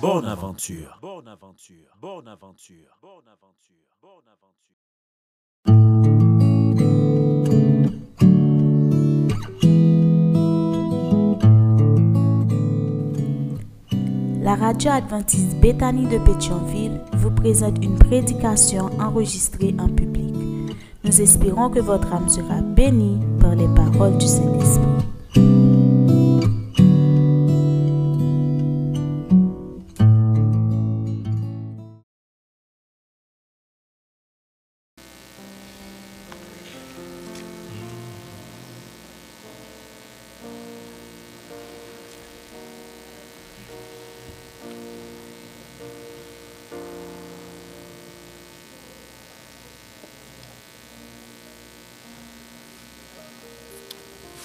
Bonne aventure. Bonne aventure. Bonne aventure. Bonne aventure. Bonne aventure. La radio adventiste Bethany de Pétionville vous présente une prédication enregistrée en public. Nous espérons que votre âme sera bénie par les paroles du Saint-Esprit.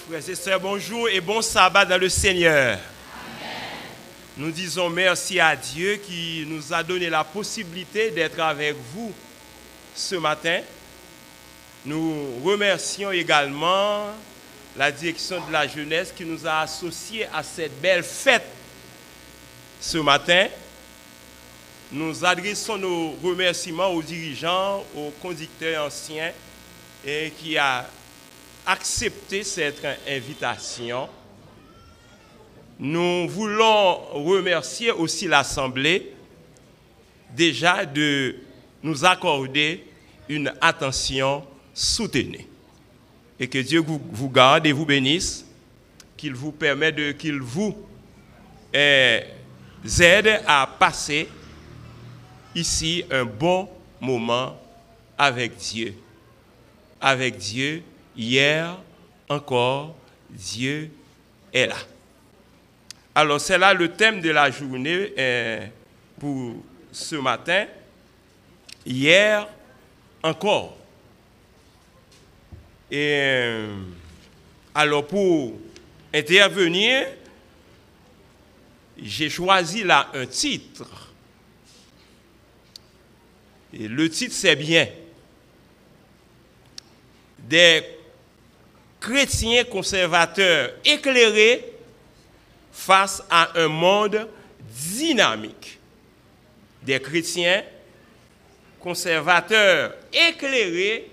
Frères et sœurs, bonjour et bon sabbat dans le Seigneur. Nous disons merci à Dieu qui nous a donné la possibilité d'être avec vous ce matin. Nous remercions également la direction de la jeunesse qui nous a associés à cette belle fête ce matin. Nous adressons nos remerciements aux dirigeants, aux conducteurs anciens et qui a accepté cette invitation. Nous voulons remercier aussi l'Assemblée déjà de nous accorder une attention soutenue. Et que Dieu vous, garde et vous bénisse, qu'il vous permet de, qu'il vous euh, aide à passer ici un bon moment avec Dieu. Avec Dieu, hier encore, Dieu est là. Alors c'est là le thème de la journée euh, pour ce matin. Hier encore. Et euh, alors pour intervenir, j'ai choisi là un titre. Et le titre c'est bien. Des chrétiens conservateurs éclairés face à un monde dynamique. Des chrétiens conservateurs éclairés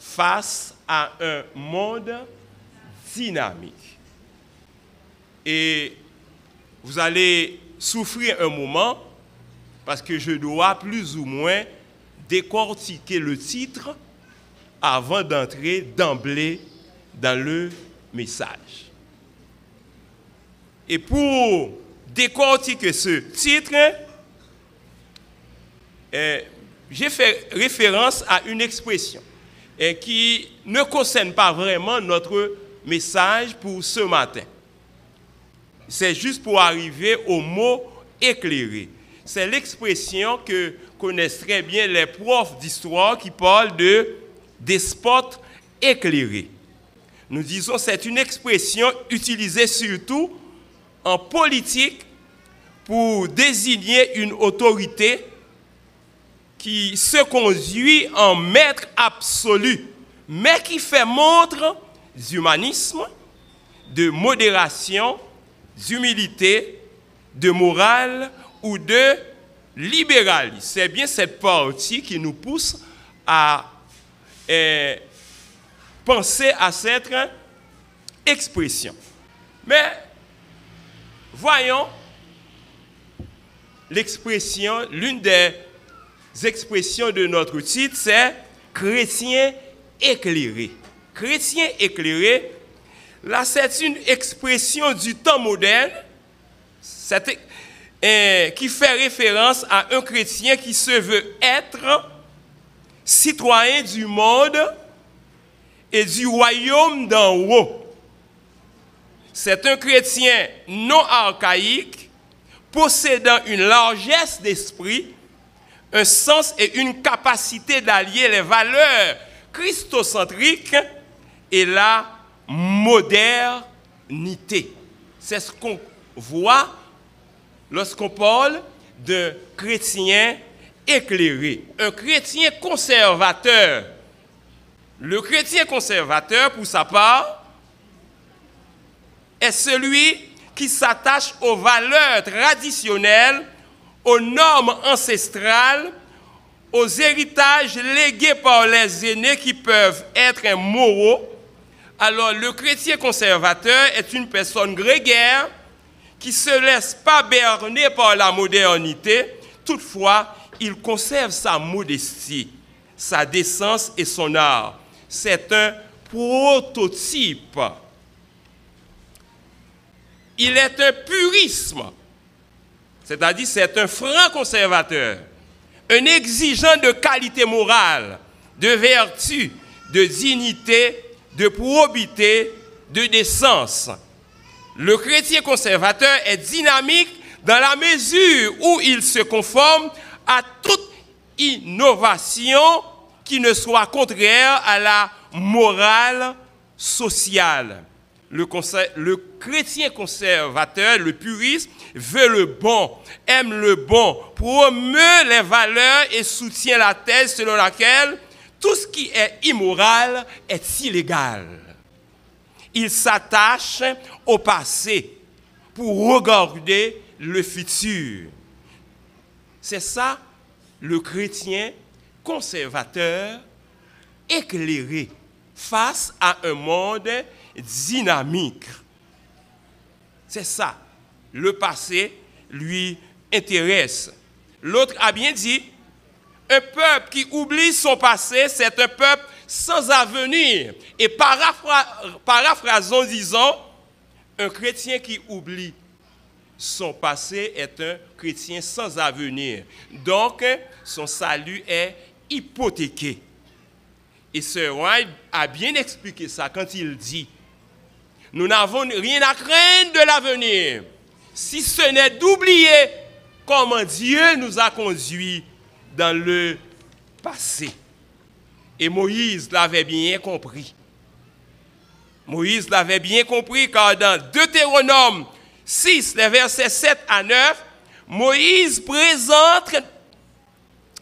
face à un monde dynamique. Et vous allez souffrir un moment parce que je dois plus ou moins décortiquer le titre avant d'entrer d'emblée dans le message. Et pour décortiquer ce titre, euh, j'ai fait référence à une expression euh, qui ne concerne pas vraiment notre message pour ce matin. C'est juste pour arriver au mot éclairé. C'est l'expression que connaissent très bien les profs d'histoire qui parlent de despote éclairé. Nous disons c'est une expression utilisée surtout en politique pour désigner une autorité qui se conduit en maître absolu, mais qui fait montre d'humanisme, de modération, d'humilité, de morale ou de libéralisme. C'est bien cette partie qui nous pousse à eh, penser à cette expression. Mais voyons l'expression, l'une des expressions de notre titre, c'est chrétien éclairé. Chrétien éclairé, là c'est une expression du temps moderne euh, qui fait référence à un chrétien qui se veut être citoyen du monde et du royaume d'en haut. C'est un chrétien non archaïque, possédant une largesse d'esprit, un sens et une capacité d'allier les valeurs christocentriques et la modernité. C'est ce qu'on voit lorsqu'on parle de chrétien éclairé, un chrétien conservateur. Le chrétien conservateur, pour sa part, est celui qui s'attache aux valeurs traditionnelles, aux normes ancestrales, aux héritages légués par les aînés qui peuvent être moraux. Alors le chrétien conservateur est une personne grégaire qui ne se laisse pas berner par la modernité, toutefois il conserve sa modestie, sa décence et son art. C'est un prototype. Il est un purisme, c'est-à-dire c'est un franc conservateur, un exigeant de qualité morale, de vertu, de dignité, de probité, de décence. Le chrétien conservateur est dynamique dans la mesure où il se conforme à toute innovation qui ne soit contraire à la morale sociale. Le, le, chrétien conservateur, le puriste, veut le bon, aime le bon, promeut les valeurs et soutient la thèse selon laquelle tout ce qui est immoral est illégal. Il s'attache au passé pour regarder le futur. C'est ça le chrétien conservateur éclairé face à un monde dynamique. C'est ça. Le passé lui intéresse. L'autre a bien dit, un peuple qui oublie son passé, c'est un peuple sans avenir. Et paraphrasons, disons, un chrétien qui oublie son passé est un chrétien sans avenir. Donc, son salut est hypothéqué. Et ce roi a bien expliqué ça quand il dit, nous n'avons rien à craindre de l'avenir, si ce n'est d'oublier comment Dieu nous a conduits dans le passé. Et Moïse l'avait bien compris. Moïse l'avait bien compris car dans Deutéronome 6, les versets 7 à 9, Moïse présente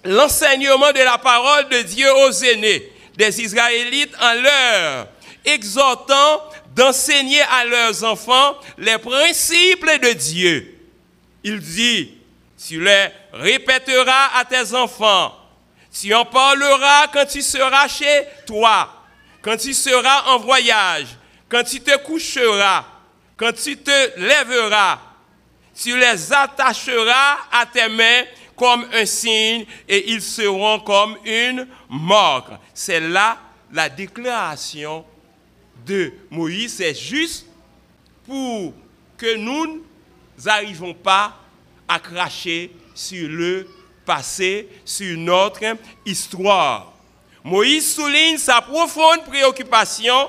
l'enseignement de la parole de Dieu aux aînés des Israélites en leur exhortant d'enseigner à leurs enfants les principes de Dieu. Il dit, tu les répéteras à tes enfants, tu en parleras quand tu seras chez toi, quand tu seras en voyage, quand tu te coucheras, quand tu te lèveras, tu les attacheras à tes mains comme un signe et ils seront comme une marque. C'est là la déclaration de Moïse. C'est juste pour que nous n'arrivons pas à cracher sur le passé, sur notre histoire. Moïse souligne sa profonde préoccupation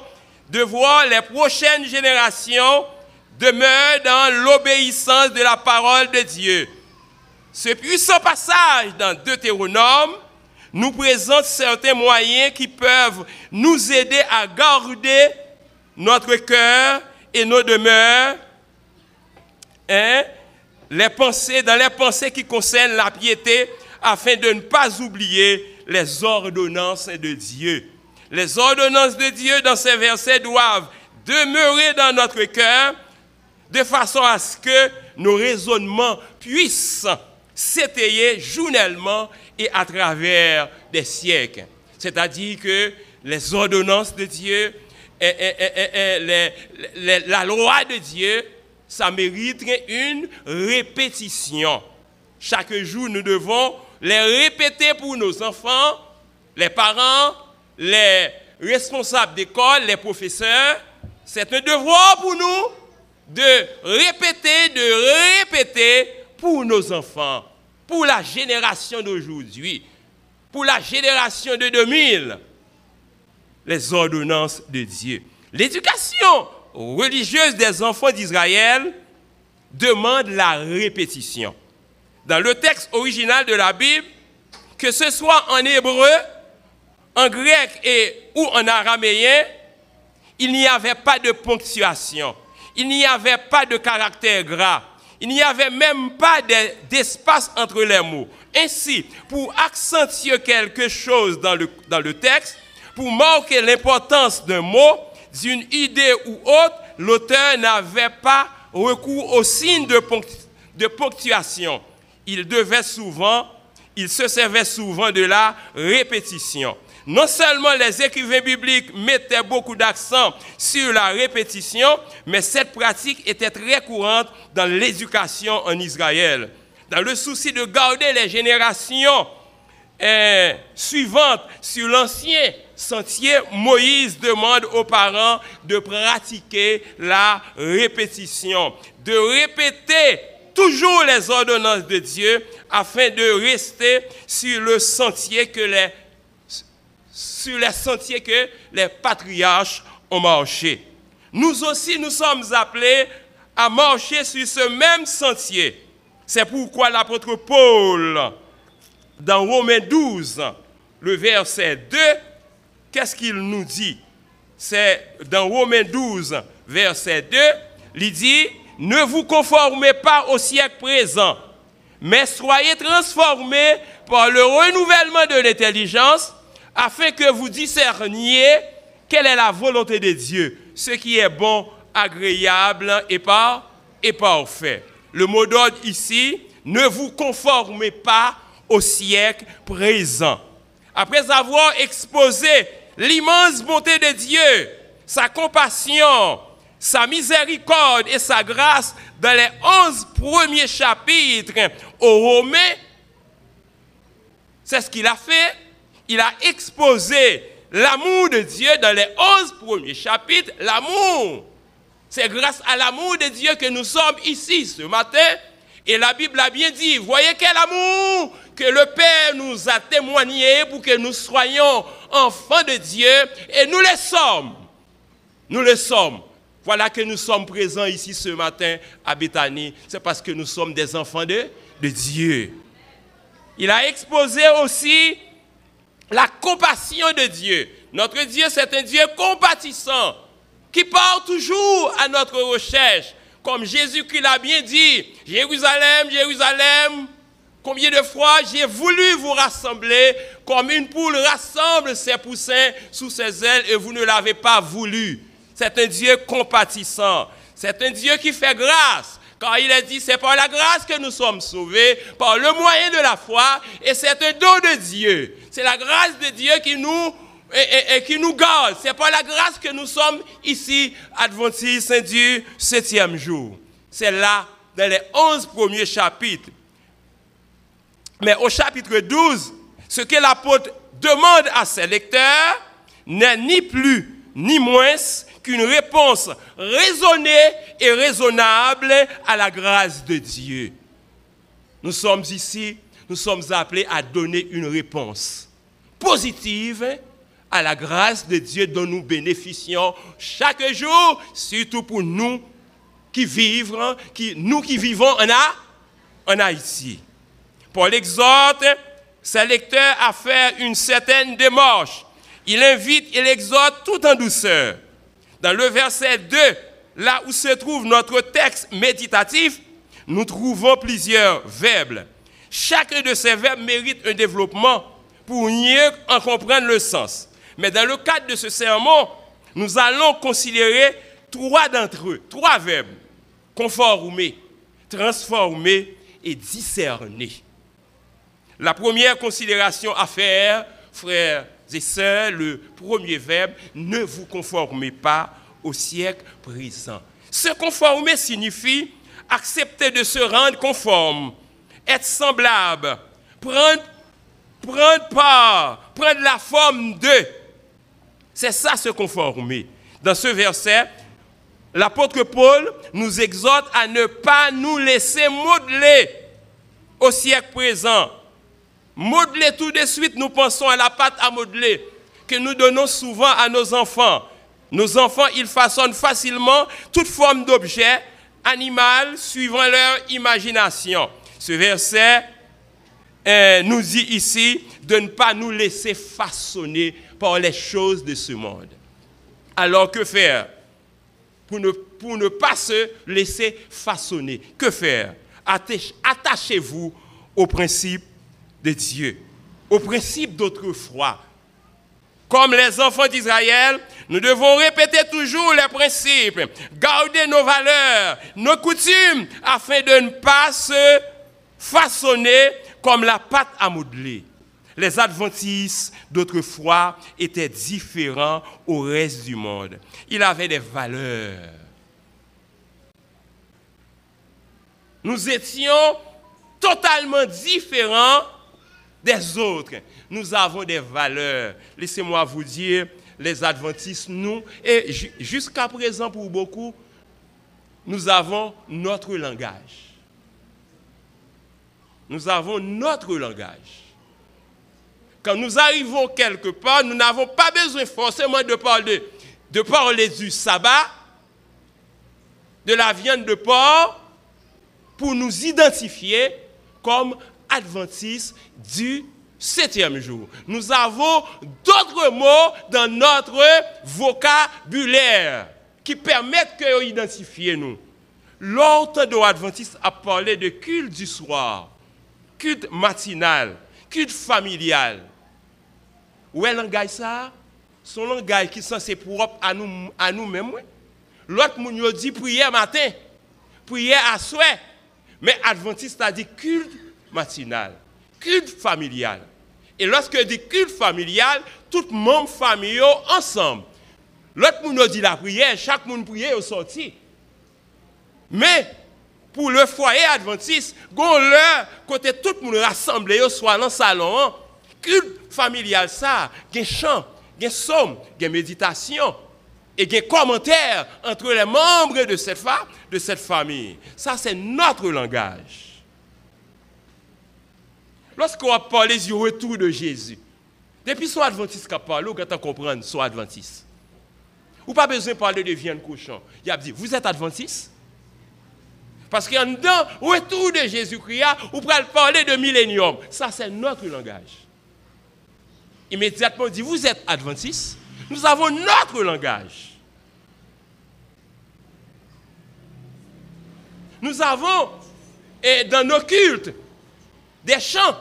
de voir les prochaines générations demeurent dans l'obéissance de la parole de Dieu. Ce puissant passage dans Deutéronome nous présente certains moyens qui peuvent nous aider à garder notre cœur et nos demeures, hein, les pensées, dans les pensées qui concernent la piété, afin de ne pas oublier les ordonnances de Dieu. Les ordonnances de Dieu dans ces versets doivent demeurer dans notre cœur de façon à ce que nos raisonnements puissent s'étayer journellement et à travers des siècles. C'est-à-dire que les ordonnances de Dieu, et, la loi de Dieu, ça mérite une répétition. Chaque jour, nous devons les répéter pour nos enfants, les parents, les responsables d'école, les professeurs. C'est un devoir pour nous de répéter, de répéter pour nos enfants, pour la génération d'aujourd'hui, pour la génération de 2000, les ordonnances de Dieu. L'éducation religieuse des enfants d'Israël demande la répétition. Dans le texte original de la Bible, que ce soit en hébreu, en grec et ou en araméen, il n'y avait pas de ponctuation, il n'y avait pas de caractère gras, il n'y avait même pas d'espace entre les mots. Ainsi, pour accentuer quelque chose dans le, dans le texte, pour marquer l'importance d'un mot, d'une idée ou autre, l'auteur n'avait pas recours au signe de, de ponctuation. Il devait souvent, il se servait souvent de la répétition. Non seulement les écrivains bibliques mettaient beaucoup d'accent sur la répétition, mais cette pratique était très courante dans l'éducation en Israël. Dans le souci de garder les générations euh, suivantes sur l'ancien sentier, Moïse demande aux parents de pratiquer la répétition, de répéter toujours les ordonnances de Dieu afin de rester sur le sentier que les sur les sentiers que les patriarches ont marché. Nous aussi, nous sommes appelés à marcher sur ce même sentier. C'est pourquoi l'apôtre Paul, dans Romains 12, le verset 2, qu'est-ce qu'il nous dit? C'est dans Romains 12, verset 2, il dit, ne vous conformez pas au siècle présent, mais soyez transformés par le renouvellement de l'intelligence afin que vous discerniez quelle est la volonté de Dieu, ce qui est bon, agréable et, et parfait. Le mot d'ordre ici, ne vous conformez pas au siècle présent. Après avoir exposé l'immense bonté de Dieu, sa compassion, sa miséricorde et sa grâce dans les onze premiers chapitres aux Romains, c'est ce qu'il a fait il a exposé l'amour de Dieu dans les onze premiers chapitres. L'amour. C'est grâce à l'amour de Dieu que nous sommes ici ce matin. Et la Bible a bien dit, voyez quel amour que le Père nous a témoigné pour que nous soyons enfants de Dieu. Et nous le sommes. Nous le sommes. Voilà que nous sommes présents ici ce matin à Bethanie. C'est parce que nous sommes des enfants de Dieu. Il a exposé aussi la compassion de Dieu. Notre Dieu, c'est un Dieu compatissant, qui part toujours à notre recherche. Comme Jésus-Christ l'a bien dit, Jérusalem, Jérusalem, combien de fois j'ai voulu vous rassembler comme une poule rassemble ses poussins sous ses ailes et vous ne l'avez pas voulu. C'est un Dieu compatissant. C'est un Dieu qui fait grâce. Quand il a dit, c'est par la grâce que nous sommes sauvés, par le moyen de la foi, et c'est un don de Dieu. C'est la grâce de Dieu qui nous, et, qui nous garde. C'est par la grâce que nous sommes ici, adventistes du septième jour. C'est là, dans les onze premiers chapitres. Mais au chapitre 12, ce que l'apôtre demande à ses lecteurs n'est ni plus ni moins qu'une réponse raisonnée et raisonnable à la grâce de Dieu. Nous sommes ici, nous sommes appelés à donner une réponse positive à la grâce de Dieu dont nous bénéficions chaque jour, surtout pour nous qui vivons, qui, nous qui vivons en, en Haïti. Paul exhorte ses lecteurs à faire une certaine démarche. Il invite, il exhorte tout en douceur. Dans le verset 2, là où se trouve notre texte méditatif, nous trouvons plusieurs verbes. Chacun de ces verbes mérite un développement pour mieux en comprendre le sens. Mais dans le cadre de ce sermon, nous allons considérer trois d'entre eux, trois verbes. Conformer, transformer et discerner. La première considération à faire, frères et sœurs, le premier verbe, ne vous conformez pas au siècle présent. Se conformer signifie accepter de se rendre conforme, être semblable, prendre, prendre part, prendre la forme de. C'est ça se conformer. Dans ce verset, l'apôtre Paul nous exhorte à ne pas nous laisser modeler au siècle présent Modeler tout de suite, nous pensons à la pâte à modeler que nous donnons souvent à nos enfants. Nos enfants, ils façonnent facilement toute forme d'objet animal suivant leur imagination. Ce verset euh, nous dit ici de ne pas nous laisser façonner par les choses de ce monde. Alors que faire pour ne, pour ne pas se laisser façonner? Que faire? Attachez-vous au principe de Dieu, au principe d'autrefois. Comme les enfants d'Israël, nous devons répéter toujours les principes, garder nos valeurs, nos coutumes, afin de ne pas se façonner comme la pâte à modeler. Les adventistes d'autrefois étaient différents au reste du monde. Ils avaient des valeurs. Nous étions totalement différents des autres. Nous avons des valeurs. Laissez-moi vous dire, les adventistes, nous, et jusqu'à présent pour beaucoup, nous avons notre langage. Nous avons notre langage. Quand nous arrivons quelque part, nous n'avons pas besoin forcément de parler, de parler du sabbat, de la viande de porc, pour nous identifier comme adventistes du septième jour. Nous avons d'autres mots dans notre vocabulaire qui permettent de identifier nous. L'autre de adventiste a parlé de culte du soir, culte matinal, culte familial. Où est le langage ça? Son langage qui est censé propre à nous à nous-mêmes. L'autre nous dit prière matin, prière à souhait. Mais adventiste a dit culte matinal, culte familial. Et lorsque dit culte familial, tout le monde familial ensemble. L'autre nous dit la prière, chaque monde prière au sorti. Mais pour le foyer adventiste, gon l'heure côté tout le monde rassemblé soit dans le salon, hein. culte familial ça, gen chant, gen somme, gen méditation et gen commentaire entre les membres de cette, de cette famille. Ça c'est notre langage. Lorsqu'on a parlé du retour de Jésus, depuis son adventiste qui a parlé, vous quand comprendre son adventiste. Ou pas besoin de parler de viande cochon. Il a dit, vous êtes adventiste? Parce qu'en dedans, retour de Jésus-Christ, vous pouvez parler de millénium. Ça, c'est notre langage. Immédiatement, on dit, vous êtes adventiste? Nous avons notre langage. Nous avons, et dans nos cultes, des chants.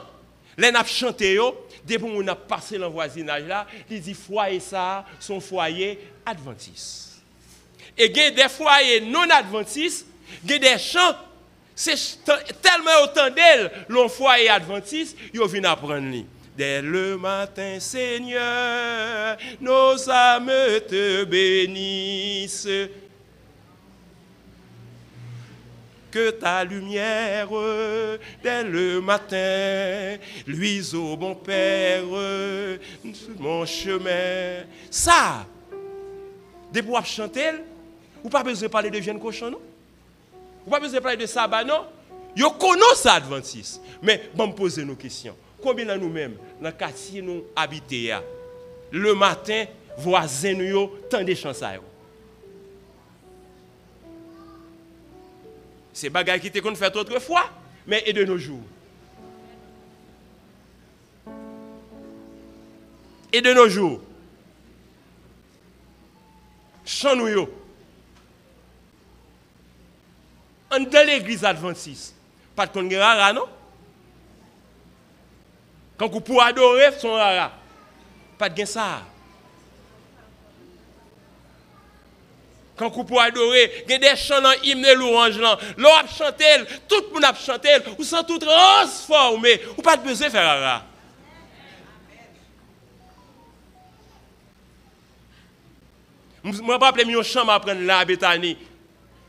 Les n'a chanté depuis qu'on a passé le voisinage là, il dit foyer ça, son foyer adventiste. Et il y a des foyers non adventistes, il y a des chants c'est tellement autant d'elles, l'on foyer adventiste, ils viennent apprendre. Dès le matin, Seigneur, nos âmes te bénissent. Que ta lumière dès le matin luise au bon Père mon chemin. Ça, des pour chanter, ou pas besoin de parler de viande cochon, non? Ou pas besoin de parler de sabbat, non? Yo connaissent ça, Adventiste. Mais bon, poser nos questions. Combien de nous-mêmes, dans le quartier nous habitons, le matin, voisins nous, tant de chances C'est bagaille qui était qu'on fait autrefois, mais et de nos jours. Et de nos jours. Chanouyo. En dans l'église adventiste, pas de qu'on rara, non? Quand vous pouvez adorer son rara, pas de ça. Quand vous pouvez adorer, il y a des chants dans l'hymne louange. L'on a chanté, tout le monde a chanté, vous sont tout transformés. Vous pas besoin de faire ça. Je me rappelle mon chant m'apprendre là à Bethany,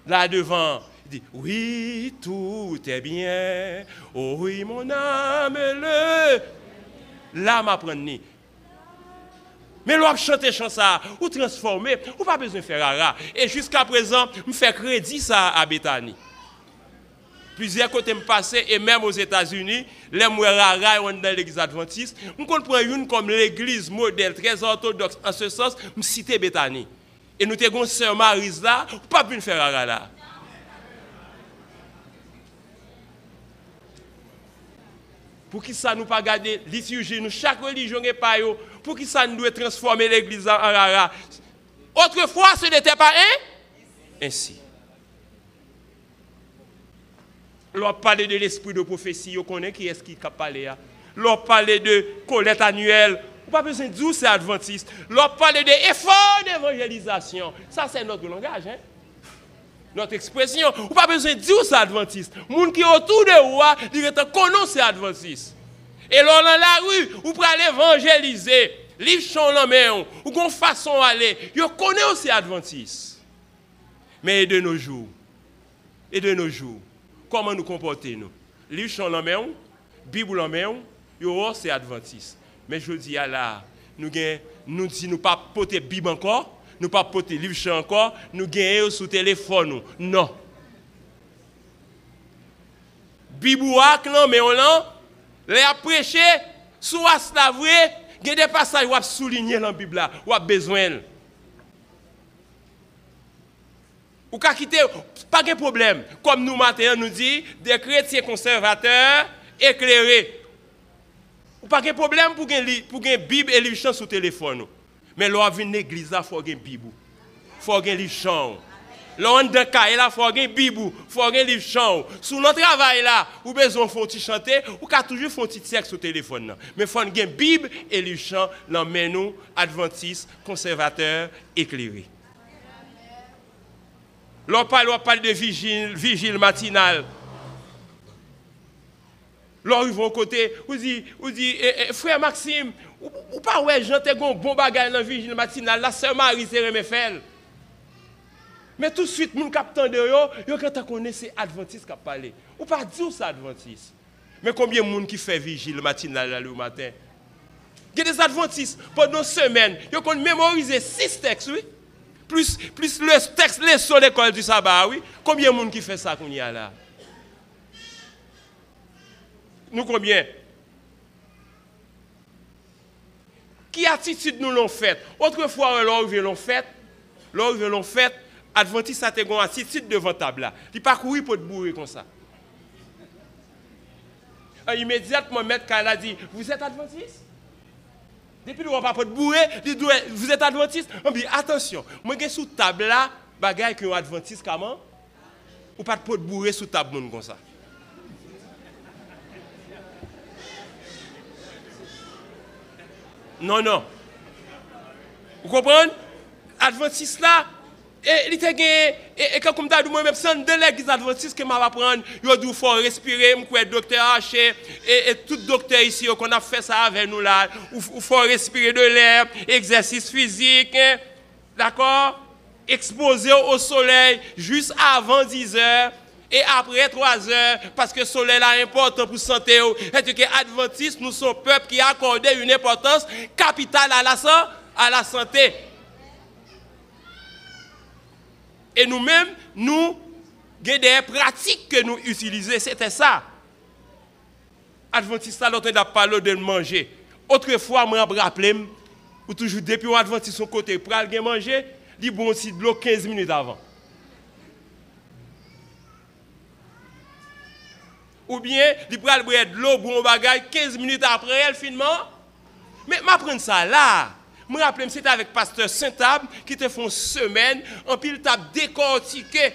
là devant. Il dit, oui, tout est bien. Oh oui, mon âme, le. Là m'apprendre. Mais l'on chanter chant ça, ou transformer, ou pas besoin de faire rara. Et jusqu'à présent, je fais crédit ça à Bethany. Plusieurs côtés me passé, et même aux États-Unis, les rara dans l'église adventiste, je comprends une comme l'église modèle très orthodoxe en ce sens, je cite Bethany. Et nous avons sœur Marise là, pas pu faire là. Pour qui ça nous pas garder liturgie, nous, chaque religion n'est pas yo, pour qui ça nous doit transformer l'église en rara? Autrefois, ce n'était pas un ainsi. L'on parle de l'esprit de prophétie, on connaît qui est-ce qui a parlé. L'on parle de collecte annuelle, on pas besoin de dire c'est adventiste. L'on parle de effort d'évangélisation. Ça, c'est notre langage. Hein? Notre expression. On pas besoin de dire c'est adventiste. Les gens qui sont autour de vous, disent que c'est adventiste. Et là, dans la rue, vous pouvez évangéliser. Livre chant la main, ou qu'on façon aller. Vous connaissez aussi adventiste. Mais de nos jours, et de nos jours, comment nous comporter nous? Livre chant la main, Bible en main, c'est adventiste. Mais je dis à là, nous nous si nous pas porter Bible encore, nous pas porter livre chant encore, nous gagnons sous téléphone Non. Bible mais on là, les a prêché sous la vrai, il y a des passages où souligner dans la Bible là, où besoin. Ou ka quitter, pas de problème. Comme nous maintenant nous dit, des chrétiens conservateurs éclairés. Ou pas de problème pour une pour Bible et livre sur le téléphone. Mais là, vient l'église, il faut une Bible. Il faut une livre Lò an de kaye la fò gen bibou, fò gen liv chan ou. Sou nan travay la, ou bezon fò ti chante, ou ka toujou fò ti tek sou telefon nan. Men fò gen bib e liv chan nan men nou adventist, konservateur, ekleri. Lò pal wap pal de vigil, vigil matinal. Lò yon kote, ou di, ou di, eh, eh, frè Maxime, ou, ou pa wè jante gon bon bagay nan vigil matinal, la sè mari se reme fèl. Mais tout de suite, mon capitaine de yo, yo quand connaît c'est adventiste a parlé. Ou pas dire ça adventiste. Mais combien de monde qui fait vigile matin le matin? Il y a des adventistes pendant une semaine, ils ont mémorisé six textes, oui. Plus, plus le texte, les de l'école du sabbat, oui. Combien de monde qui fait ça qu'on y a là? Nous combien? Qui attitude nous l'ont fait? Autrefois, l'on l'ont fait, l'on l'ont fait, Adventiste a une attitude devant table là. Il pas courir pour te bourrer comme ça. Et immédiatement, maître a dit, vous êtes adventiste? Depuis que pas pour te bourrer, dit, vous êtes adventiste? On dit, attention, moi je sous table là, bagaille que adventiste comment? Ou pas te bourrer sous table comme ça. Non, non. Vous comprenez? Adventiste là, et il était et comme d'habitude moi même sans de l'église adventiste que m'a apprendre, yo dou faut respirer, m'coué docteur Haché et, tout docteur ici qu'on a fait ça avec nous là, il faut respirer de l'air, exercice physique, hein. d'accord? Exposer au soleil juste avant 10 heures et après 3 heures, parce que le soleil est important pour la santé. Et que adventistes, nous sommes peuple qui a accordé une importance capitale à la santé? Et nous-mêmes, nous, avons des pratiques que nous utilisons. C'était ça. Adventiste, l'autre a parlé de manger. Autrefois, je me rappelle, ou toujours depuis Adventiste son côté, pour aller manger, il bon aussi de l'eau 15 minutes avant. Ou bien, il prend de l'eau, bon bagage 15 minutes après, elle finalement. Mais je ça là. Me rappelle, c'était avec pasteur Saint-Tab qui te font semaine, en pile t'a décortiqué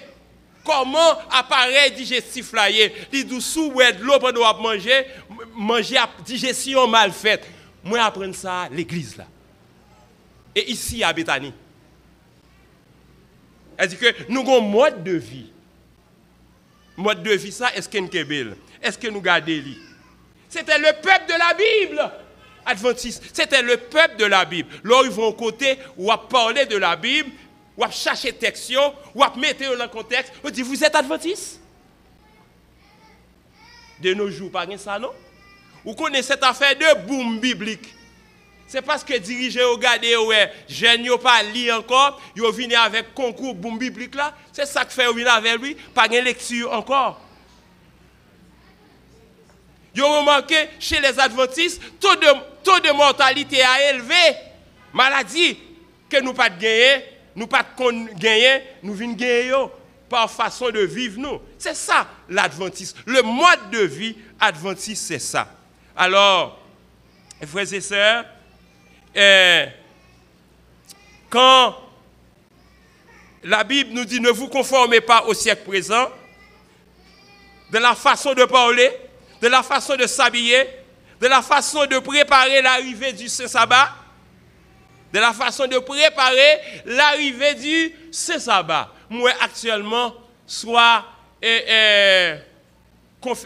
comment appareil digestif là est. Il dit sous de l'eau pendant manger, manger à digestion mal faite. Moi apprendre ça à l'église là. Et ici à Bethany. Elle dit que nous avons un mode de vie. Mode de vie ça, est-ce qu'il y Est-ce que nous gardons C'était le peuple de la Bible adventiste, c'était le peuple de la Bible. Là, ils vont côté, ou à parler de la Bible, ou à chercher texte, ou à mettre dans le contexte. On dit, vous êtes adventiste? De nos jours, pas ça, non? Vous connaissez cette affaire de boom biblique. C'est parce que dirigeants regardez ouais, jeunes n'ont pas lu encore, ils viennent avec concours boom biblique là, c'est ça que fait venir avec lui, pas de lecture encore. Vous remarqué chez les adventistes, taux de, taux de mortalité a élevé. Maladie que nous pas gagné, nous pas gagner, nous venons gagner par façon de vivre nous. C'est ça l'adventisme. Le mode de vie adventiste, c'est ça. Alors, frères et sœurs, eh, quand la Bible nous dit ne vous conformez pas au siècle présent, de la façon de parler, de la façon de s'habiller, de la façon de préparer l'arrivée du Saint-Sabbat, de la façon de préparer l'arrivée du Saint-Sabbat. Moi, actuellement, soit eh,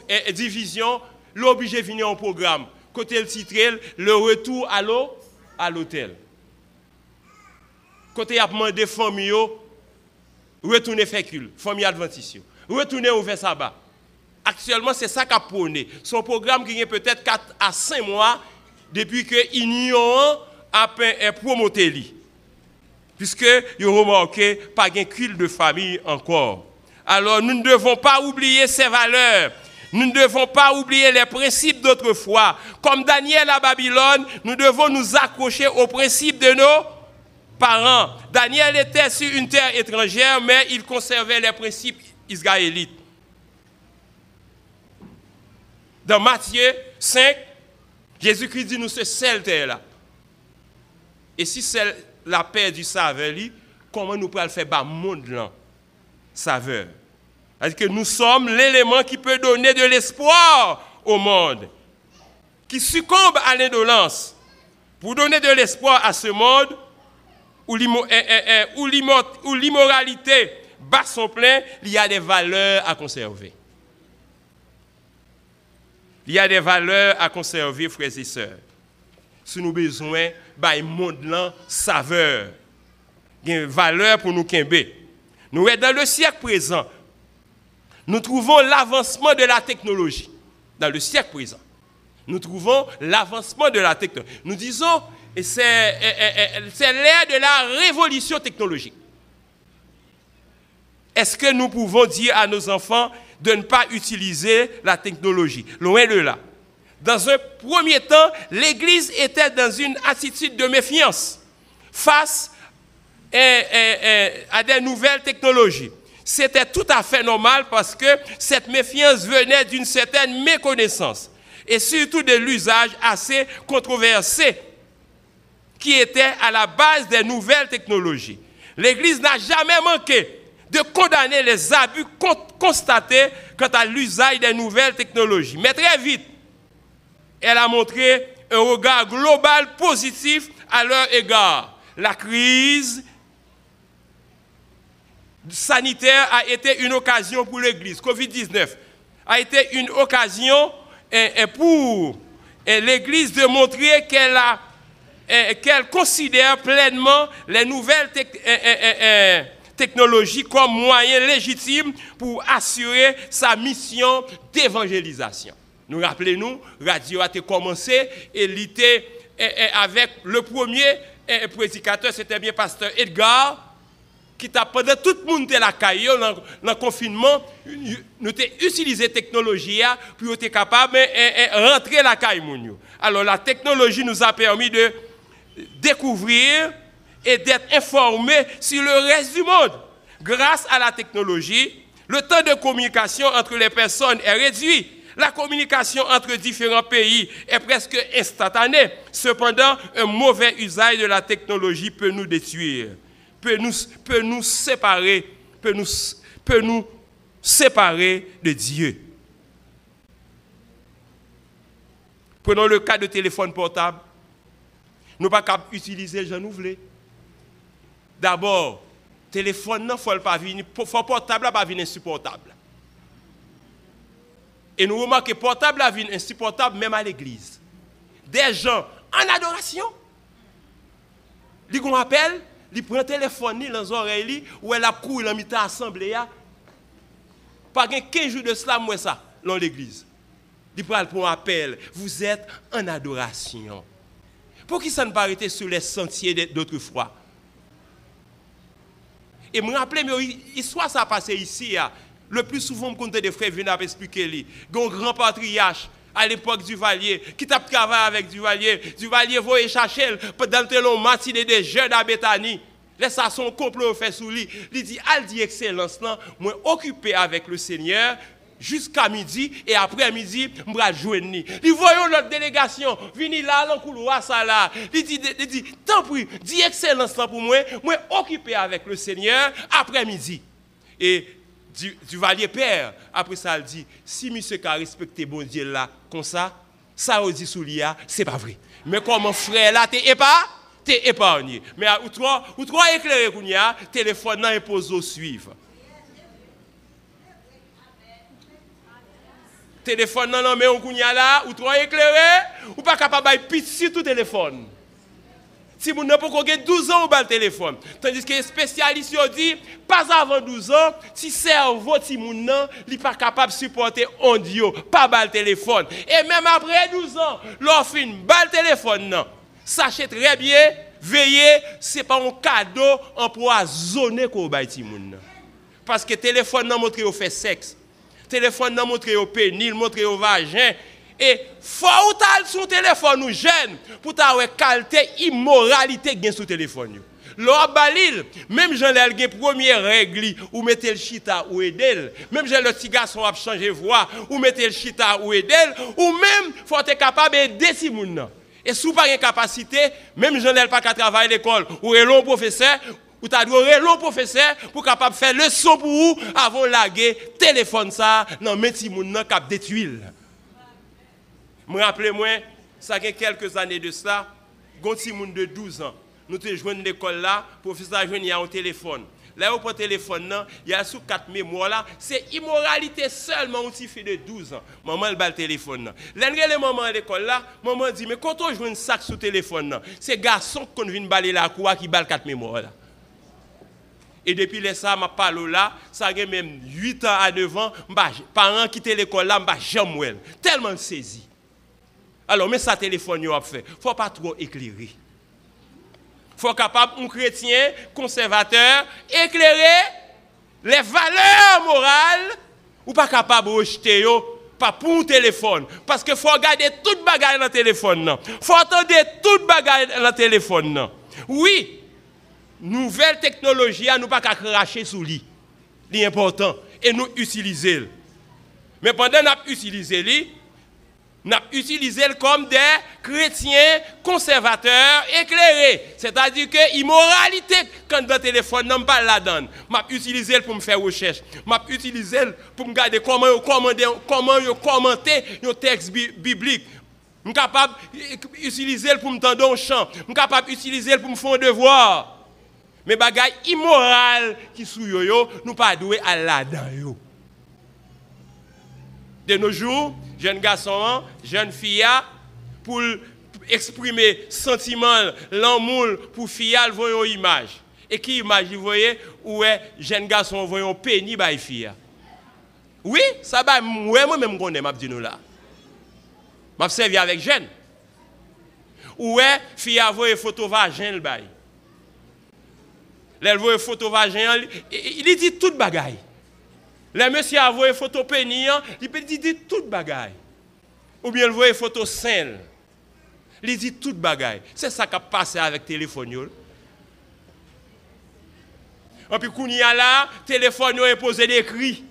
eh, division, l'obligé venir en programme. Côté le titre, le retour à l'hôtel. Côté a demandé famille, retourner fécule, famille adventiste, retourner au sabbat. Actuellement, c'est ça qu'a prôné. Son programme qui peut-être 4 à 5 mois depuis que l'Union a promoté. Puisque, il a remarqué, pas de culte de famille encore. Alors, nous ne devons pas oublier ces valeurs. Nous ne devons pas oublier les principes d'autrefois. Comme Daniel à Babylone, nous devons nous accrocher aux principes de nos parents. Daniel était sur une terre étrangère, mais il conservait les principes israélites. Dans Matthieu 5, Jésus-Christ dit nous c'est cette terre-là. Et si c'est la paix du saveur, comment nous pouvons faire le monde là, saveur C'est-à-dire que nous sommes l'élément qui peut donner de l'espoir au monde, qui succombe à l'indolence. Pour donner de l'espoir à ce monde où eh, eh, eh, l'immoralité bat son plein, il y a des valeurs à conserver. Il y a des valeurs à conserver, frères et sœurs. Si nous avons besoin, bah, monde là, saveur. Il y a une valeur pour nous quimber. Nous sommes dans le siècle présent. Nous trouvons l'avancement de la technologie. Dans le siècle présent. Nous trouvons l'avancement de la technologie. Nous disons, c'est l'ère de la révolution technologique. Est-ce que nous pouvons dire à nos enfants, de ne pas utiliser la technologie. Loin de là. Dans un premier temps, l'Église était dans une attitude de méfiance face à des nouvelles technologies. C'était tout à fait normal parce que cette méfiance venait d'une certaine méconnaissance et surtout de l'usage assez controversé qui était à la base des nouvelles technologies. L'Église n'a jamais manqué de condamner les abus constatés quant à l'usage des nouvelles technologies. Mais très vite, elle a montré un regard global positif à leur égard. La crise sanitaire a été une occasion pour l'Église. Covid-19 a été une occasion pour l'Église de montrer qu'elle considère pleinement les nouvelles technologies technologie comme moyen légitime pour assurer sa mission d'évangélisation. Nous rappelons-nous, radio a commencé et l'était avec le premier prédicateur, c'était bien pasteur Edgar, qui t'a pendant tout le monde de la caille dans, le confinement, nous avons utilisé la technologie pour être capable de rentrer la caille. Alors la technologie nous a permis de découvrir et d'être informé sur le reste du monde. Grâce à la technologie, le temps de communication entre les personnes est réduit. La communication entre différents pays est presque instantanée. Cependant, un mauvais usage de la technologie peut nous détruire, peut nous, peut nous séparer, peut nous, peut nous séparer de Dieu. Prenons le cas de téléphone portable. Nous pas qu'à utiliser, je nous voulais. D'abord, téléphone non faut pas venir faut portable pas venir insupportable. Et nous remarquons que portable venir insupportable même à l'église. Des gens en adoration. Ils qu'on appelle, ils prennent téléphone dans les oreilles ou elle a couru dans l'assemblée. assemblée. Pas 15 jours de cela moi ça dans l'église. Ils prennent pour appel, vous êtes en adoration. Pour qui ça ne pas arrêter sur les sentiers d'autrefois? Et me rappeler, mais l'histoire ça a ici. Le plus souvent, je compte des frères viennent expliquer. Un grand patriarche à l'époque du Valier, qui t'a travaillé avec du Valier. Du Valier voyait chercher pendant le matinée des jeunes à Bethanie. Laisse ça son complot fait sous lui. Il dit, al dit excellence, moi occupé avec le Seigneur jusqu'à midi et après midi, je vais joindre. Il voyons notre délégation, venir là, dans le couloir, ça là. Il dit, il dit, tant pis, dis excellence pour moi, moi occupé avec le Seigneur après midi. Et du, valier père, après ça, il dit, si monsieur a respecté bon Dieu là, comme ça, ça dit sous l'IA, c'est pas vrai. Mais comme frère là, t'es pas t'es épargné. Mais ou trois, ou trois éclairé qu'on y a, téléphone non au suivre. Téléphone non non mais on y a là, ou trois éclairé, ou pas capable de petit tout téléphone. Si vous n'avez pas 12 ans, vous le téléphone. Tandis que les spécialistes dit, pas avant 12 ans, si cerveau si moun n'est pas capable de supporter audio, pas le téléphone. Et même après 12 ans, l'offre bal téléphone non. Sachez très bien, veillez, ce n'est pas un cadeau empoisonné qu'on moun. Parce que téléphone n'a montré au fait sexe. Téléphone n'a montré au pénis, montré au vagin. Et faut ou son téléphone ou jeune pour ta qualité immoralité gain sur téléphone. L'or balil, même l'el gen première règle ou mettez le chita ou edel, même Jean le petit garçon a changé voix ou mettez le chita ou edel, ou même faut être capable d'aider si moun Et sous pas une capacité, même Jean l'el pas qu'à travailler l'école ou est long professeur ou t'as dû long professeur pour capable faire leçon pour vous avant laguer téléphone ça non mais si moun nan cap détruire. Je me rappelle, moi, ça fait quelques années de cela, un petit monde de 12 ans. Nous te joignons l'école là, professeur a joué un téléphone. Là, au le téléphone, il y a sous quatre mémoires là, c'est immoralité seulement aussi fait de 12 ans. Maman, elle bat le téléphone. Là, le maman à l'école là, maman dit, mais quand on joue un sac sur téléphone, c'est garçon qui vient baler la cour qui bat quatre mémoires là. Et depuis les ça, parole là, ça a même 8 ans à 9 ans, parents quittent l'école là, je jamais tellement saisi. Alors, mais ça téléphone, a fait. faut pas trop éclairer. faut capable, un chrétien conservateur, éclairer les valeurs morales ou pas capable de rejeter pas pour un téléphone. Parce qu'il faut regarder toute bagaille dans le téléphone. Il faut attendre toute bagaille dans le téléphone. Oui, nouvelle technologie, nous pas qu'à cracher sous lui. C'est important. Et nous utiliser. Mais pendant que nous utilisons n'a utilisé comme des chrétiens conservateurs éclairés. C'est-à-dire que l'immoralité, quand le téléphone n'a pas la donne, m'a utilisé pour me faire recherche. M'a utilisé pour me garder comment commenter, comment commenter un texte biblique. Je suis capable d'utiliser pour me tendre un chant. Je suis capable d'utiliser pour me faire un devoir. Mais bagaille immoral qui sous yo, yo nous pas doué à la dedans De nos jours, jeune garçon, jeune fille, pour exprimer sentiment, l'amour pour fille, elle voit une image. Et qui image, vous voyez, où est jeune garçon un pénis par fille. Oui, ça va, moi-même, je dit nous là. M'a servi avec jeune. Où est fille une photo vagin le bail? Elle voit photo vagin, il dit toute bagaille. Le monsieur a vu une photo pénis, il dire toute bagaille. Ou bien il voit photo saine. Il dit toute bagaille. C'est ça qui a passé avec le téléphone. Et puis, quand il y a là, le téléphone est posé des cris.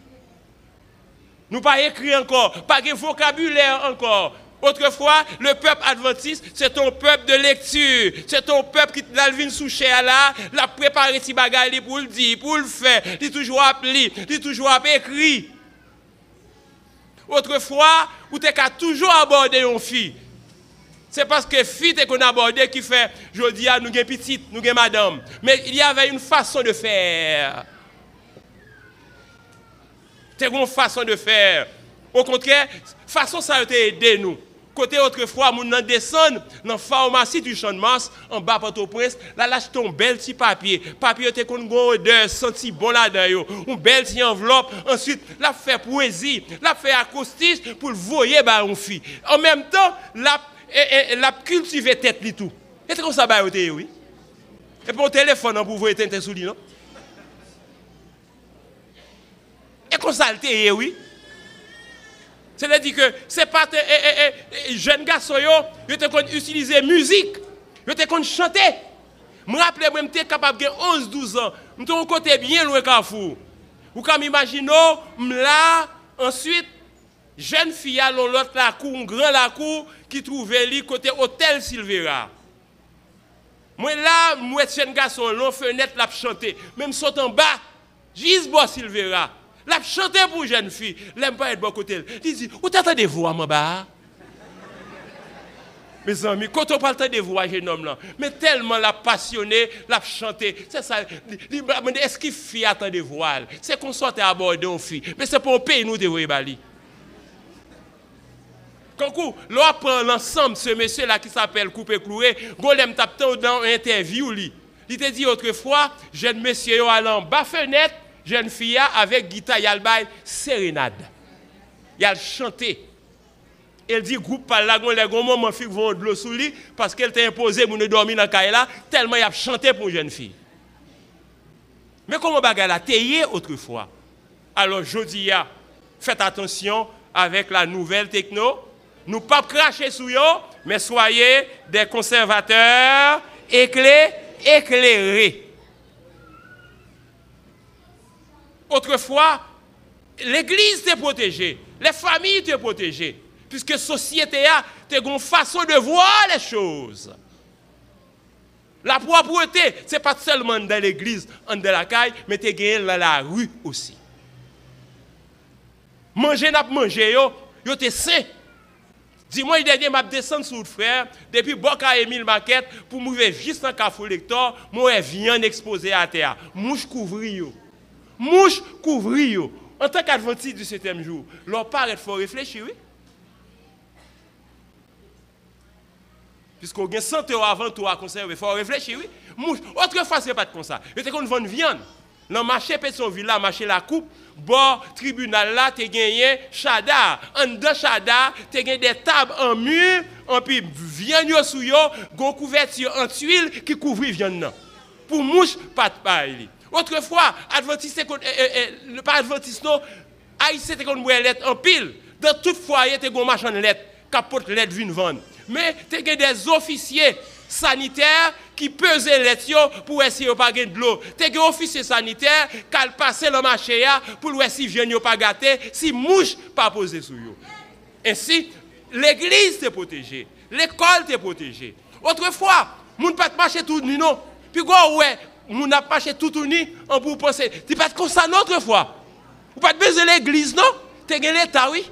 Nous pas écrit encore, pas de vocabulaire encore. Autrefois, le peuple adventiste, c'est un peuple de lecture. C'est un peuple qui l'a vu sous là, l'a préparé si bagaille pour le dire, pour le faire. Il toujours appelé, il toujours écrit. Autrefois, vous avez toujours abordé une fille. C'est parce que fille qu'on abordé qui fait, je dis à nous petite, nous sommes madame. Mais il y avait une façon de faire. C'est une façon de faire. Au contraire, façon ça a été aidé nous. Côté autrefois, nous descend dans la pharmacie du champ de Mars, en bas Port-au-Prince, là, là, un bel petit papier. Papier était qu'on a odeur, senti bon là-dedans, un bel petit enveloppe. Ensuite, la fait poésie, la fait acoustique pour le voyer bah, une fille. En même temps, la, la cultiver tête li tout. Et c'est comme ça, bah, oui. Et pour téléphone, hein, pour vous éteindre sous lui, non? Et comme ça, oui. C'est-à-dire que c'est pas eh, eh, eh, jeune garçon, yo, yo te utiliser musique, yo te chanter. Je me rappelle, je j'étais capable de 11-12 ans. J'étais un côté bien loin Carrefour. Vous pouvez m'imaginer, là, ensuite, jeune fille à l'autre la cour, un grand la cour, qui trouvait lui côté hôtel Silvera. Moi là, moi jeune garçon, l'on fenêtre l'a chanté, même saute en bas, bois Silvera. L'a chanté pour jeune fille, l'aime pas être bon côté. Il dit, où t'attendez vous à mon bas mes amis, quand on parle de voix, jeune homme là, mais tellement la passionné, la chanté, c'est ça. Est-ce qu'il fait attendre des voiles C'est qu'on sorte à aborder une fille, mais c'est pour payer nous de voix bali. Quand on apprend l'ensemble, ce monsieur-là qui s'appelle Coupé Cloué, Golem tape dans une interview, il te dit autrefois, jeune monsieur allant bas fenêtre, jeune fille avec guitare, il sérénade. Il a chanté. Elle dit groupe par là, les gros moments fille vont de l'eau sous parce qu'elle t'a imposé ne dormir dans la là tellement il a chanté pour une jeune fille. Mais comment bagarre la autrefois Alors je dis faites attention avec la nouvelle techno. Nous pas cracher sur eux, mais soyez des conservateurs éclairés. Autrefois, l'église était protégée, les familles étaient protégées puisque la société a une façon de voir les choses. La propreté, ce n'est pas seulement dans l'église, en de la caille, mais tu dans la rue aussi. Manger n'a pas mangé, yo, yo te sain. Il dernier, m'a descendu sur le frère, depuis Boca Emile Maquette, pour m'ouvrir juste un café lecteur, moi, viande exposé à terre. Mouche couvri. Mouche couvri, yo. En tant qu'adventiste du septième jour, leur part, il faut réfléchir, oui. Puisqu'on a 100 euros avant tout à conserver, il faut réfléchir, oui. Autrefois, ce n'est pas comme ça. Il était qu'on vend viande. Dans le marché Pétionville, là, marché La Coupe, bon, tribunal là, tu gagné chada. En deux chada, tu gagné des tables en mur, et puis viande sous yo, gon couverture en tuile qui couvre viande. Pour mouche, pas de paille. Autrefois, adventiste, euh, euh, euh, pas adventiste, non, haïtien, c'était lettre en pile. Dans tout foyer, as un machin lettre, capote lettre, vine vendre mais as des officiers sanitaires qui pesaient les pour essayer de pas de l'eau. Tu as des officiers sanitaires qui passent le marché pour voir si viennent pas gâter, si mouche pas sur eux. Ainsi, l'église est protégée, l'école est protégée. Autrefois, moun pas marcher tout nu non. Puis quoi moun n'a marché tout nu on pour penser, tu pas comme ça notre fois. Ou pas besoin l'église non? Tu as l'état oui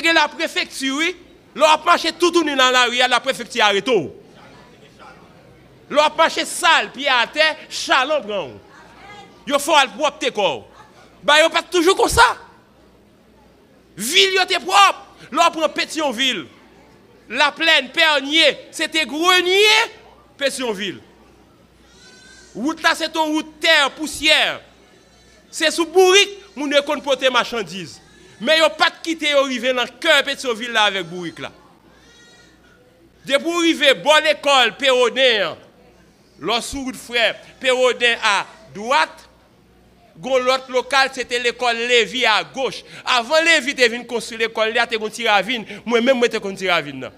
tu la préfecture, oui, l'on a marché tout dans la rue, la préfecture arrête. L'on a marché sale, pied à terre, chalon prend. Il faut le propre tes corps. Bah, yo pas toujours comme ça. Ville yo propre. L'on prend Pétionville. La plaine, Pernier, c'était Grenier, Pétionville. Route là, c'est une route terre, poussière. C'est sous bourrique, nous ne porter marchandises. Mais ils n'ont pas quitté arriver dans le cœur de ville là avec Bourrique là. De pour arriver, bonne école, Pérodin, lorsque de frère, Pérodin à droite, l'autre local, c'était l'école Lévi à gauche. Avant Lévi, tu venu construire l'école, là, tu as tiravine. Moi-même, je suis tiravine.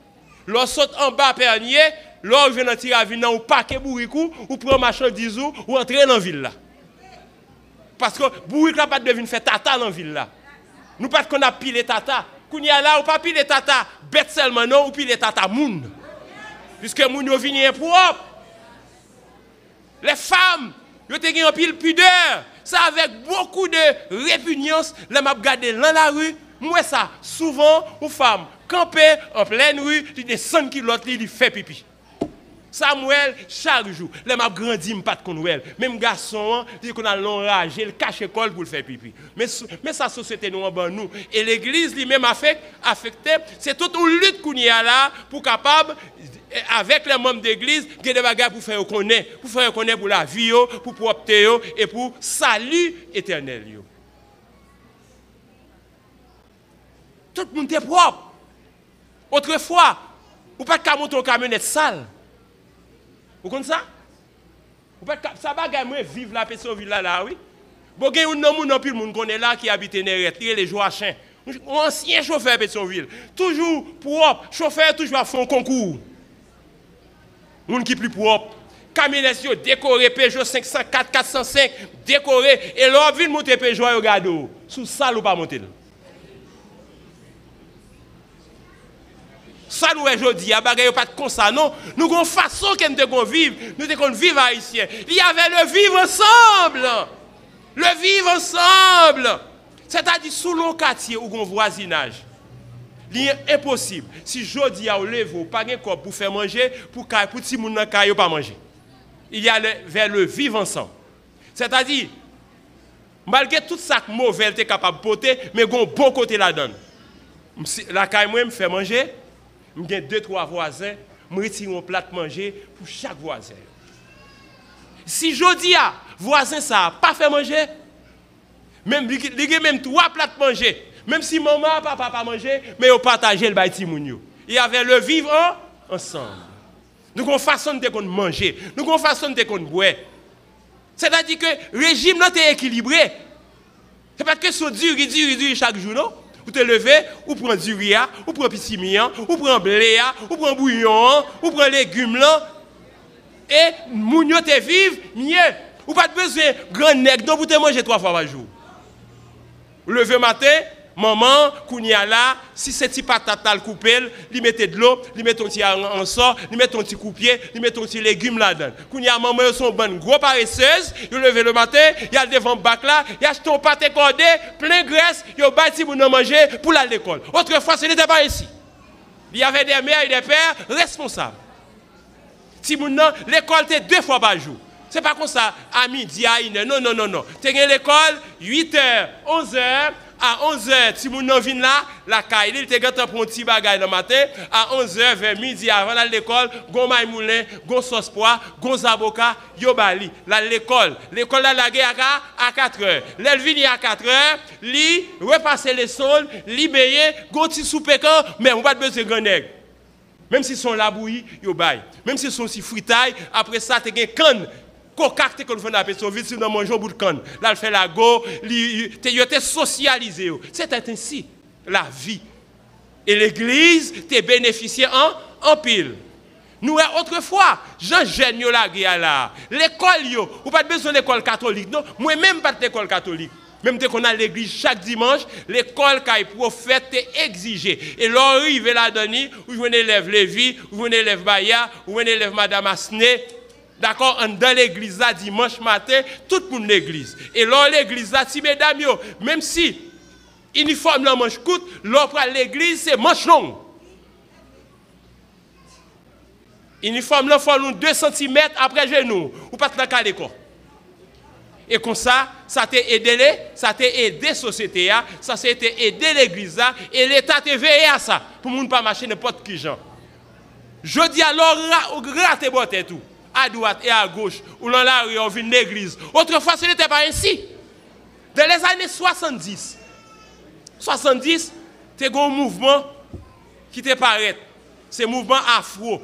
Lorsque en bas, Pernier, là, vient dans tiravine, ou paquet bourricou, ou prend marchandise, ou entrer dans ville. Parce que bourrique là, pas de faire tata dans ville là. Nous pas qu'on a pile tata. Qu'on y a là, ou pas pile tata bête seulement ou pile tata moun. Puisque moun yo vini propre. Les femmes, yo te gen pile pudeur. Ça avec beaucoup de répugnance, les m'a dans la rue. Moi ça, souvent, aux femmes, camper en pleine rue, ils descendent qui l'autre, ils fait pipi. Samuel, chaque jour, les m'a grandi, pas de Même garçon, dit qu'on a l'enragé, il cache l'école pour le faire pipi. Mais, mais sa société nous en nous. Et l'église lui-même affecté, c'est toute une lutte qu'on y a là pour capable avec les membres d'église, des bagages pour faire connaître, pour faire connaître pour la vie, pour propter et pour salut éternel. Tout le monde est propre. Autrefois, ou pas qu'à monter en camionnette sale. Vous comprenez ça? Ça va gagner vivre la personne là, là, oui. Bon, a un homme non plus, monde connaît là qui habite Neret, il les Joachim. Ancien chauffeur de Pétionville. Toujours propre, chauffeur toujours à fond concours. Moun qui plus propre. Camionnettes yo décoré Peugeot 504, 405, décoré et l'on vient monter Peugeot yo gade sous ça ou pas monter. Ça nous aujourd'hui, a bagay pas comme ça non, nous avons façon que nous devons vivre, nous devons vivre haïtien. Il y avait le vivre ensemble. Le vivre ensemble. C'est-à-dire sous le quartier ou un voisinage. Il est impossible. Si je dis à vous, pas de corps pour faire manger, pour que pour petit monde pas manger. Il y a le, vers le vivre ensemble. C'est-à-dire, malgré tout ça que mauvais est capable de mais il y a un bon côté là-dedans. La caille, moi, me fait manger, j'ai deux, trois voisins, je retire un plat de manger pour chaque voisin. Si je dis à voisin ça pas fait manger, même il même trois plats de manger, même si maman papa pas manger, mais ils partagé le baïti Il y avait le vivre ensemble. Nous avons façon de manger, nous avons façon de boire. C'est-à-dire que le régime est équilibré. C'est parce que c'est dur, dur, dur chaque jour, non? Vous te levez, ou prendre du riz, ou prendre pissimien, ou prendre blé, ou prendre bouillon, ou prendre légumes là. Et mounio te vive mieux. Ou pas besoin de grand nègre, vous te manger trois fois par jour. Vous levez matin, maman, kounya là, si c'est petit patate le coupé, lui mettez de l'eau, lui mettez un petit en sort, lui mettez un petit coupier, lui mettez un petit légume là-dedans. Kounya maman, ils sont gros paresseuses, ils levez le matin, il y a devant bac là, il y a un pâté cordé, plein de graisse, il y a bâti pour nous manger pour aller à l'école. Autrefois, ce n'était pas ici. Il y avait des mères et des pères responsables. Si l'école était deux fois par jour. C'est pas comme ça, à midi, à une Non, non, non, non. Tu as l'école, 8h, 11h, à 11h, si mon vient là, la caille, il te gâté pour un petit bagage le matin, à 11h, vers midi, avant l'école, gon maï moulin, gon sauce pois, gon zaboka, yo bali, là l'école. L'école la guerre à 4h. L'elle à 4h, li, repasser les sols, li bayer, gon petit soupe mais on va besoin grand Même si sont la bouillie, yo bail. Même si sont si fritaille, après ça, tu as canne Kokak qu'on fait appeler son vite si nous mangeons bout de. Là, il fait la go, il était socialisé. C'était ainsi la vie. Et l'église t'est bénéficié en, en pile. Nous, autrefois, Jean jeune la là. L'école, ou pas besoin d'école catholique. Non, moi-même, pas d'école catholique. Même dès qu'on a l'église chaque dimanche, l'école qui prophète est exigée. Et l'arrive là-dedans, vous venez élève Lévi, vous venez élève Baya, vous venez élève Madame Asné, D'accord Dans l'église là, dimanche matin, tout le monde l'église. Et là, l'église là, si mesdames, même si uniforme la manche coûte, l'autre à l'église, c'est manche longue. Uniforme là, faut 2 cm après genou. Ou pas la quoi. Et comme ça, ça t'a aidé, ça t'a aidé la société, ça t'a aidé l'église, et l'État t'a veillé à ça, pour ne pas marcher n'importe qui. Je dis alors, rate botte tout à droite et à gauche, ou dans la rue, on l'église. Autrefois, ce n'était pas ainsi. Dans les années 70, 70, c'est un mouvement qui te paraît. C'est mouvement afro.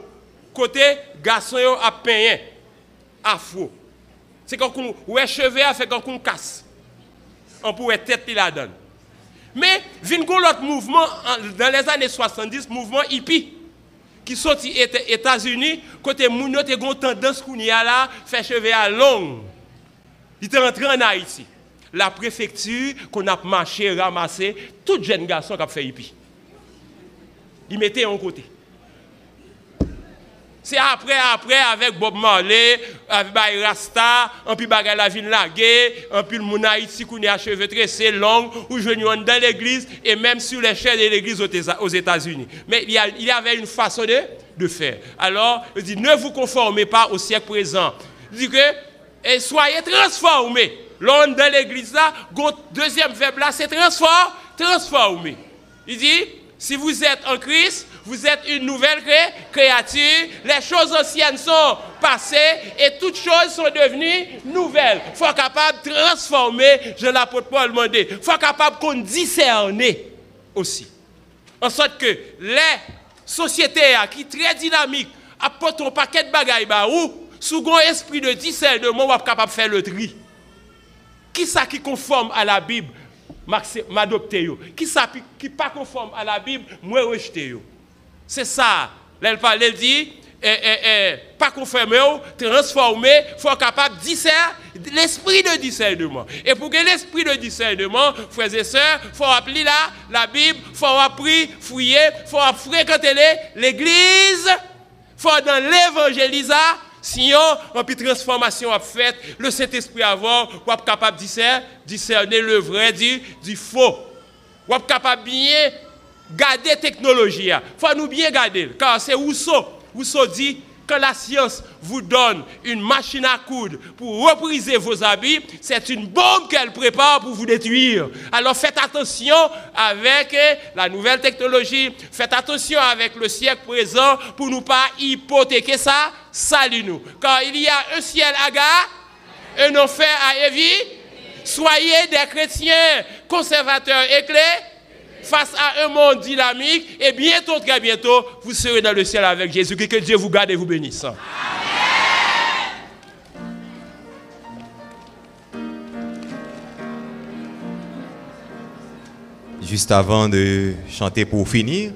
Côté garçon à peigné. Afro. C'est quand on ouais cheveux a fait quand on casse. On pourrait tête là-dedans. Mais, vient l'autre mouvement dans les années 70, mouvement hippie qui sorti États-Unis, côté Mounio te gon tendance qu'on y a là, fait cheveux à long. Il est rentré en Haïti. La préfecture qu'on a marché, ramassé, tout jeune garçon qui a fait hippie. Il mettait en côté. C'est après, après, avec Bob Marley, avec Rasta, un peu bagay la un peu le moun Haïti qui a cheveux tressés, longs, ou je dans l'église, et même sur l'échelle de l'église aux États-Unis. Mais il y, avait une façon de, faire. Alors, il dit, ne vous conformez pas au siècle présent. Il dit que, soyez transformés. L'homme dans l'église là, deuxième verbe là, c'est transformer. Il dit, si vous êtes en Christ, vous êtes une nouvelle créature. Les choses anciennes sont passées et toutes choses sont devenues nouvelles. Il faut capable de transformer, je l'apôtre Paul demandé. Il faut capable qu'on discerner aussi. En sorte que les sociétés qui sont très dynamiques apportent un paquet de bagailles bah, ou sous un esprit de discernement, on capable de faire le tri. Qui ça qui conforme à la Bible? M'adopter Qui ça qui pas conforme à la Bible, moi rejeter C'est ça. Elle parle, elle dit, pas confirmer, transformer, il faut capable de discerner l'esprit de discernement. Et pour que l'esprit de discernement, frères et sœurs, il faut appeler la Bible, il faut apprendre, fouiller, il faut fréquenter l'église, il faut dans l'évangélisation. Sinon, plus transformation a fait, le Saint-Esprit avant, pour être capable de discerner, le vrai du, du faux. Être capable de bien garder technologie. Il faut nous bien garder. Car c'est Rousseau. Rousseau dit quand la science vous donne une machine à coudre pour repriser vos habits, c'est une bombe qu'elle prépare pour vous détruire. Alors faites attention avec la nouvelle technologie, faites attention avec le siècle présent pour ne pas hypothéquer ça. Salut nous. Car il y a un ciel à gare, un enfer à éviter. Soyez des chrétiens conservateurs éclairés face à un monde dynamique et bientôt, très bientôt, vous serez dans le ciel avec Jésus. Que Dieu vous garde et vous bénisse. Juste avant de chanter pour finir,